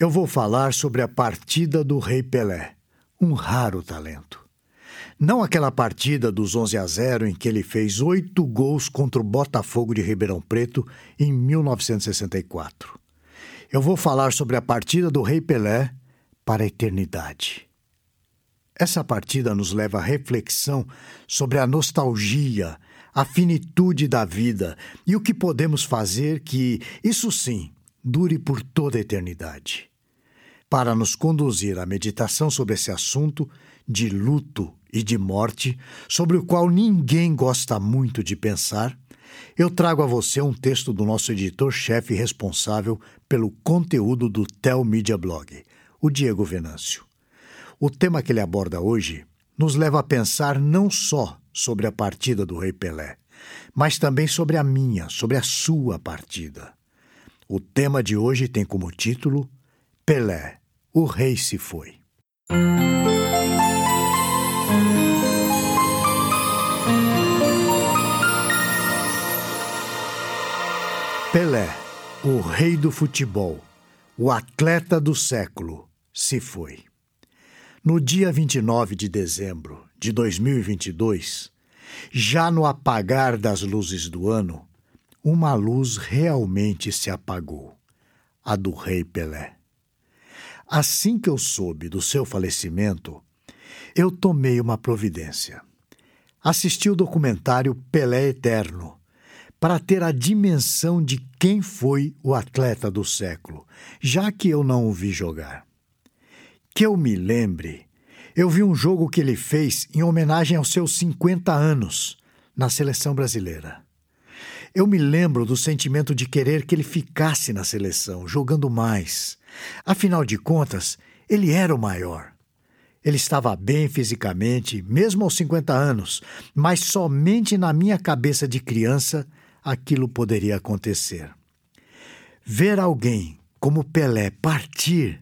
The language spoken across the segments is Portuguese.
eu vou falar sobre a partida do Rei Pelé, um raro talento. Não aquela partida dos 11 a 0 em que ele fez oito gols contra o Botafogo de Ribeirão Preto em 1964. Eu vou falar sobre a partida do Rei Pelé para a eternidade. Essa partida nos leva à reflexão sobre a nostalgia, a finitude da vida e o que podemos fazer que, isso sim, dure por toda a eternidade. Para nos conduzir à meditação sobre esse assunto de luto e de morte, sobre o qual ninguém gosta muito de pensar, eu trago a você um texto do nosso editor-chefe responsável pelo conteúdo do Tel Media Blog, o Diego Venâncio. O tema que ele aborda hoje nos leva a pensar não só sobre a partida do Rei Pelé, mas também sobre a minha, sobre a sua partida. O tema de hoje tem como título Pelé, o Rei se foi. Pelé, o rei do futebol, o atleta do século, se foi. No dia 29 de dezembro de 2022, já no apagar das luzes do ano, uma luz realmente se apagou a do Rei Pelé. Assim que eu soube do seu falecimento, eu tomei uma providência. Assisti o documentário Pelé Eterno para ter a dimensão de quem foi o atleta do século, já que eu não o vi jogar. Que eu me lembre, eu vi um jogo que ele fez em homenagem aos seus 50 anos na seleção brasileira. Eu me lembro do sentimento de querer que ele ficasse na seleção, jogando mais. Afinal de contas, ele era o maior. Ele estava bem fisicamente, mesmo aos 50 anos, mas somente na minha cabeça de criança aquilo poderia acontecer. Ver alguém como Pelé partir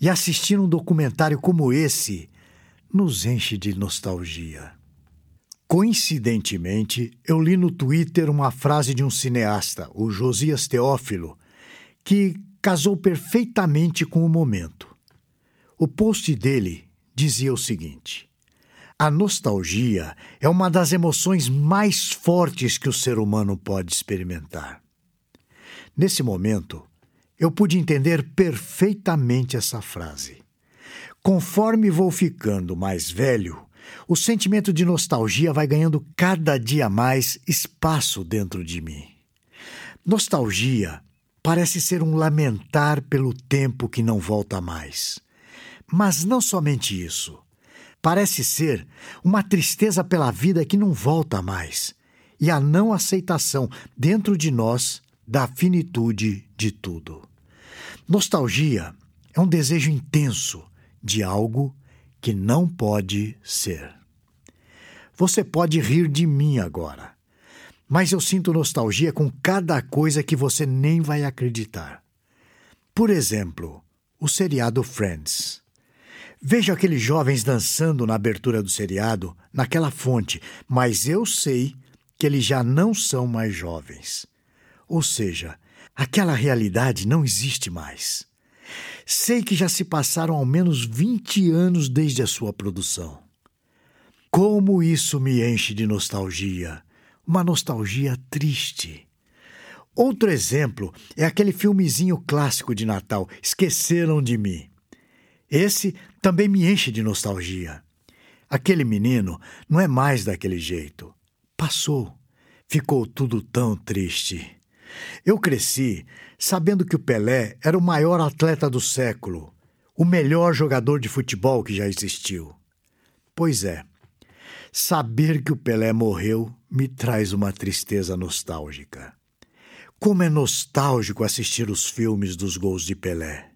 e assistir um documentário como esse nos enche de nostalgia. Coincidentemente, eu li no Twitter uma frase de um cineasta, o Josias Teófilo, que casou perfeitamente com o momento. O post dele dizia o seguinte: A nostalgia é uma das emoções mais fortes que o ser humano pode experimentar. Nesse momento, eu pude entender perfeitamente essa frase. Conforme vou ficando mais velho, o sentimento de nostalgia vai ganhando cada dia mais espaço dentro de mim. Nostalgia parece ser um lamentar pelo tempo que não volta mais. Mas não somente isso. Parece ser uma tristeza pela vida que não volta mais e a não aceitação dentro de nós da finitude de tudo. Nostalgia é um desejo intenso de algo que não pode ser. Você pode rir de mim agora, mas eu sinto nostalgia com cada coisa que você nem vai acreditar. Por exemplo, o seriado Friends. Vejo aqueles jovens dançando na abertura do seriado, naquela fonte, mas eu sei que eles já não são mais jovens. Ou seja, aquela realidade não existe mais. Sei que já se passaram ao menos 20 anos desde a sua produção. Como isso me enche de nostalgia, uma nostalgia triste. Outro exemplo é aquele filmezinho clássico de Natal, Esqueceram de Mim. Esse também me enche de nostalgia. Aquele menino não é mais daquele jeito. Passou. Ficou tudo tão triste. Eu cresci sabendo que o Pelé era o maior atleta do século, o melhor jogador de futebol que já existiu. Pois é, saber que o Pelé morreu me traz uma tristeza nostálgica. Como é nostálgico assistir os filmes dos gols de Pelé.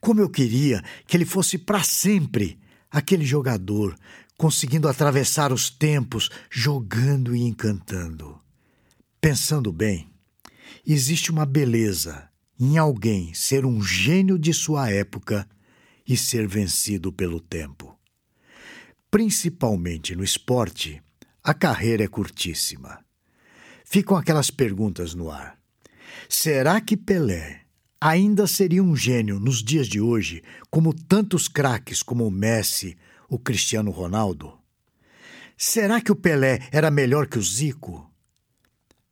Como eu queria que ele fosse para sempre aquele jogador, conseguindo atravessar os tempos, jogando e encantando. Pensando bem, existe uma beleza em alguém ser um gênio de sua época e ser vencido pelo tempo. Principalmente no esporte, a carreira é curtíssima. Ficam aquelas perguntas no ar. Será que Pelé ainda seria um gênio nos dias de hoje, como tantos craques como o Messi, o Cristiano Ronaldo? Será que o Pelé era melhor que o Zico?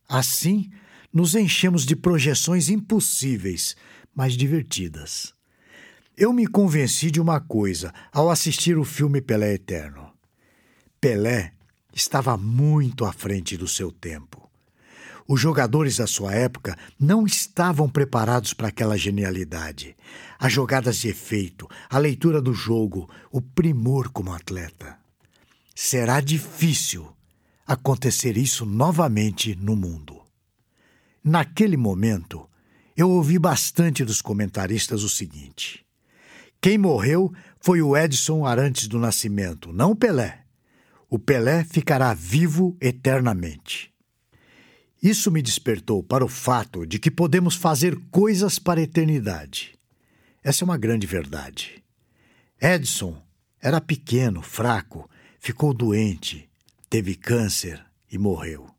Assim, nos enchemos de projeções impossíveis, mas divertidas. Eu me convenci de uma coisa ao assistir o filme Pelé Eterno. Pelé estava muito à frente do seu tempo. Os jogadores da sua época não estavam preparados para aquela genialidade. As jogadas de efeito, a leitura do jogo, o primor como atleta. Será difícil acontecer isso novamente no mundo. Naquele momento, eu ouvi bastante dos comentaristas o seguinte: quem morreu foi o Edson Arantes do Nascimento, não o Pelé. O Pelé ficará vivo eternamente. Isso me despertou para o fato de que podemos fazer coisas para a eternidade. Essa é uma grande verdade. Edson era pequeno, fraco, ficou doente, teve câncer e morreu.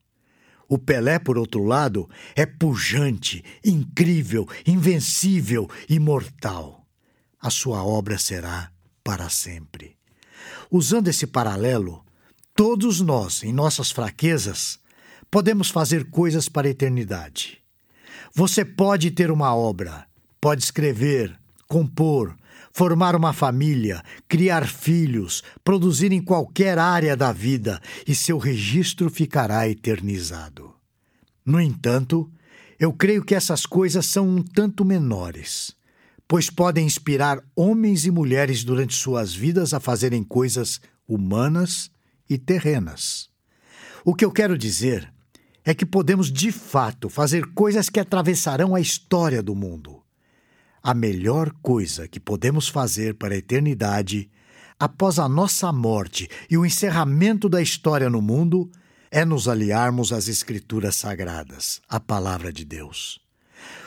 O Pelé, por outro lado, é pujante, incrível, invencível, imortal. A sua obra será para sempre. Usando esse paralelo, todos nós, em nossas fraquezas, podemos fazer coisas para a eternidade. Você pode ter uma obra, pode escrever, compor, formar uma família, criar filhos, produzir em qualquer área da vida e seu registro ficará eternizado. No entanto, eu creio que essas coisas são um tanto menores, pois podem inspirar homens e mulheres durante suas vidas a fazerem coisas humanas e terrenas. O que eu quero dizer é que podemos de fato fazer coisas que atravessarão a história do mundo. A melhor coisa que podemos fazer para a eternidade, após a nossa morte e o encerramento da história no mundo, é nos aliarmos às Escrituras Sagradas, à Palavra de Deus.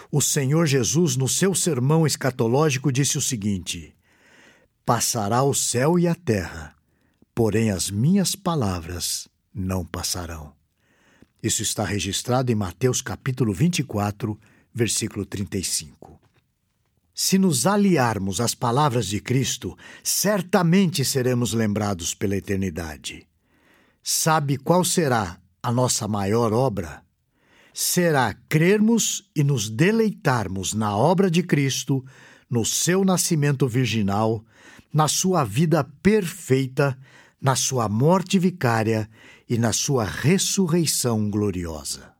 O Senhor Jesus, no seu sermão escatológico, disse o seguinte: Passará o céu e a terra, porém as minhas palavras não passarão. Isso está registrado em Mateus capítulo 24, versículo 35. Se nos aliarmos às palavras de Cristo, certamente seremos lembrados pela eternidade. Sabe qual será a nossa maior obra? Será crermos e nos deleitarmos na obra de Cristo, no seu nascimento virginal, na sua vida perfeita, na sua morte vicária e na sua ressurreição gloriosa.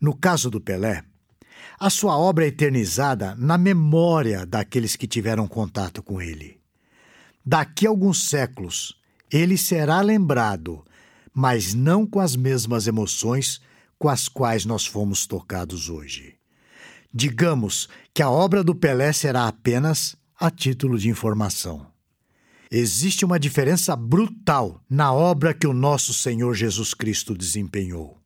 No caso do Pelé, a sua obra é eternizada na memória daqueles que tiveram contato com ele. Daqui a alguns séculos, ele será lembrado, mas não com as mesmas emoções com as quais nós fomos tocados hoje. Digamos que a obra do Pelé será apenas a título de informação. Existe uma diferença brutal na obra que o nosso Senhor Jesus Cristo desempenhou.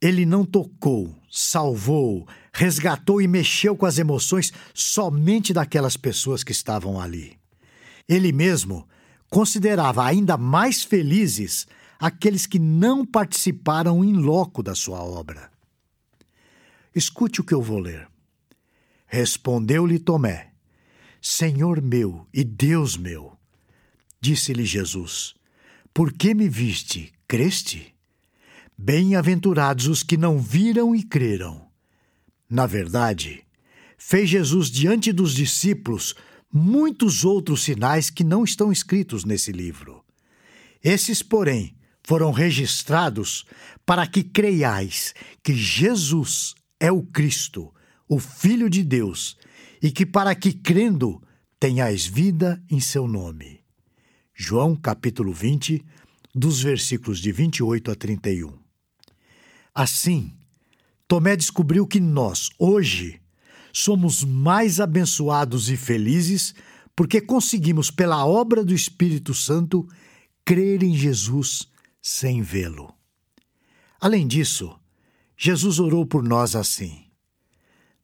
Ele não tocou, salvou, resgatou e mexeu com as emoções somente daquelas pessoas que estavam ali. Ele mesmo considerava ainda mais felizes aqueles que não participaram em loco da sua obra. Escute o que eu vou ler. Respondeu-lhe Tomé: Senhor meu e Deus meu. Disse-lhe Jesus: Por que me viste? Creste? Bem-aventurados os que não viram e creram. Na verdade, fez Jesus diante dos discípulos muitos outros sinais que não estão escritos nesse livro. Esses, porém, foram registrados para que creiais que Jesus é o Cristo, o Filho de Deus, e que para que crendo tenhais vida em seu nome. João capítulo 20, dos versículos de 28 a 31. Assim, Tomé descobriu que nós, hoje, somos mais abençoados e felizes porque conseguimos, pela obra do Espírito Santo, crer em Jesus sem vê-lo. Além disso, Jesus orou por nós assim: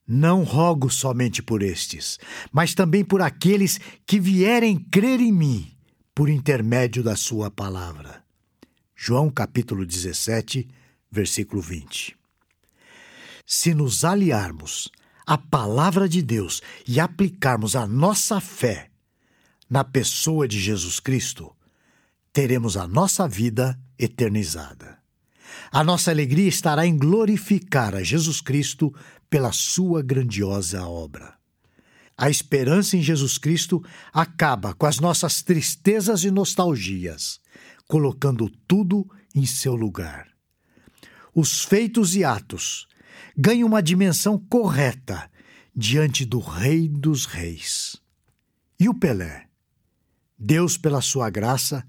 Não rogo somente por estes, mas também por aqueles que vierem crer em mim por intermédio da sua palavra. João capítulo 17, versículo 20. Se nos aliarmos a palavra de Deus e aplicarmos a nossa fé na pessoa de Jesus Cristo, teremos a nossa vida eternizada. A nossa alegria estará em glorificar a Jesus Cristo pela sua grandiosa obra. A esperança em Jesus Cristo acaba com as nossas tristezas e nostalgias, colocando tudo em seu lugar. Os feitos e atos ganham uma dimensão correta diante do Rei dos Reis. E o Pelé? Deus, pela sua graça,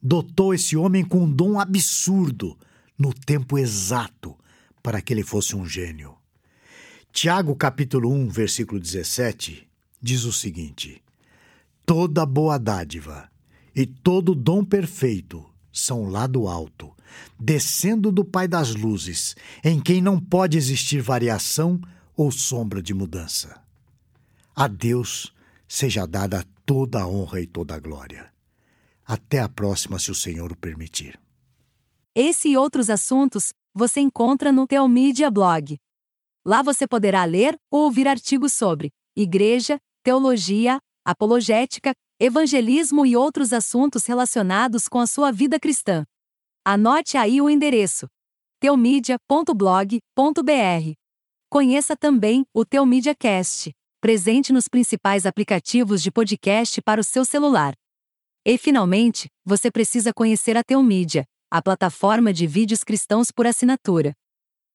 dotou esse homem com um dom absurdo no tempo exato para que ele fosse um gênio. Tiago capítulo 1, versículo 17 diz o seguinte: Toda boa dádiva e todo dom perfeito são lá do alto, descendo do Pai das luzes, em quem não pode existir variação ou sombra de mudança. A Deus seja dada toda a honra e toda a glória. Até a próxima, se o Senhor o permitir. Esse e outros assuntos você encontra no Teomídia Blog. Lá você poderá ler ou ouvir artigos sobre igreja, teologia, apologética, evangelismo e outros assuntos relacionados com a sua vida cristã. Anote aí o endereço: teomedia.blog.br. Conheça também o Teomídia Cast, presente nos principais aplicativos de podcast para o seu celular. E finalmente, você precisa conhecer a Teomídia, a plataforma de vídeos cristãos por assinatura.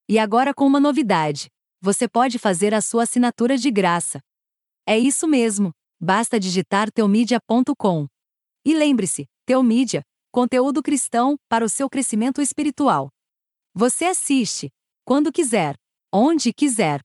E agora com uma novidade: você pode fazer a sua assinatura de graça. É isso mesmo, basta digitar teomedia.com. E lembre-se, Teomídia, conteúdo cristão para o seu crescimento espiritual. Você assiste, quando quiser, onde quiser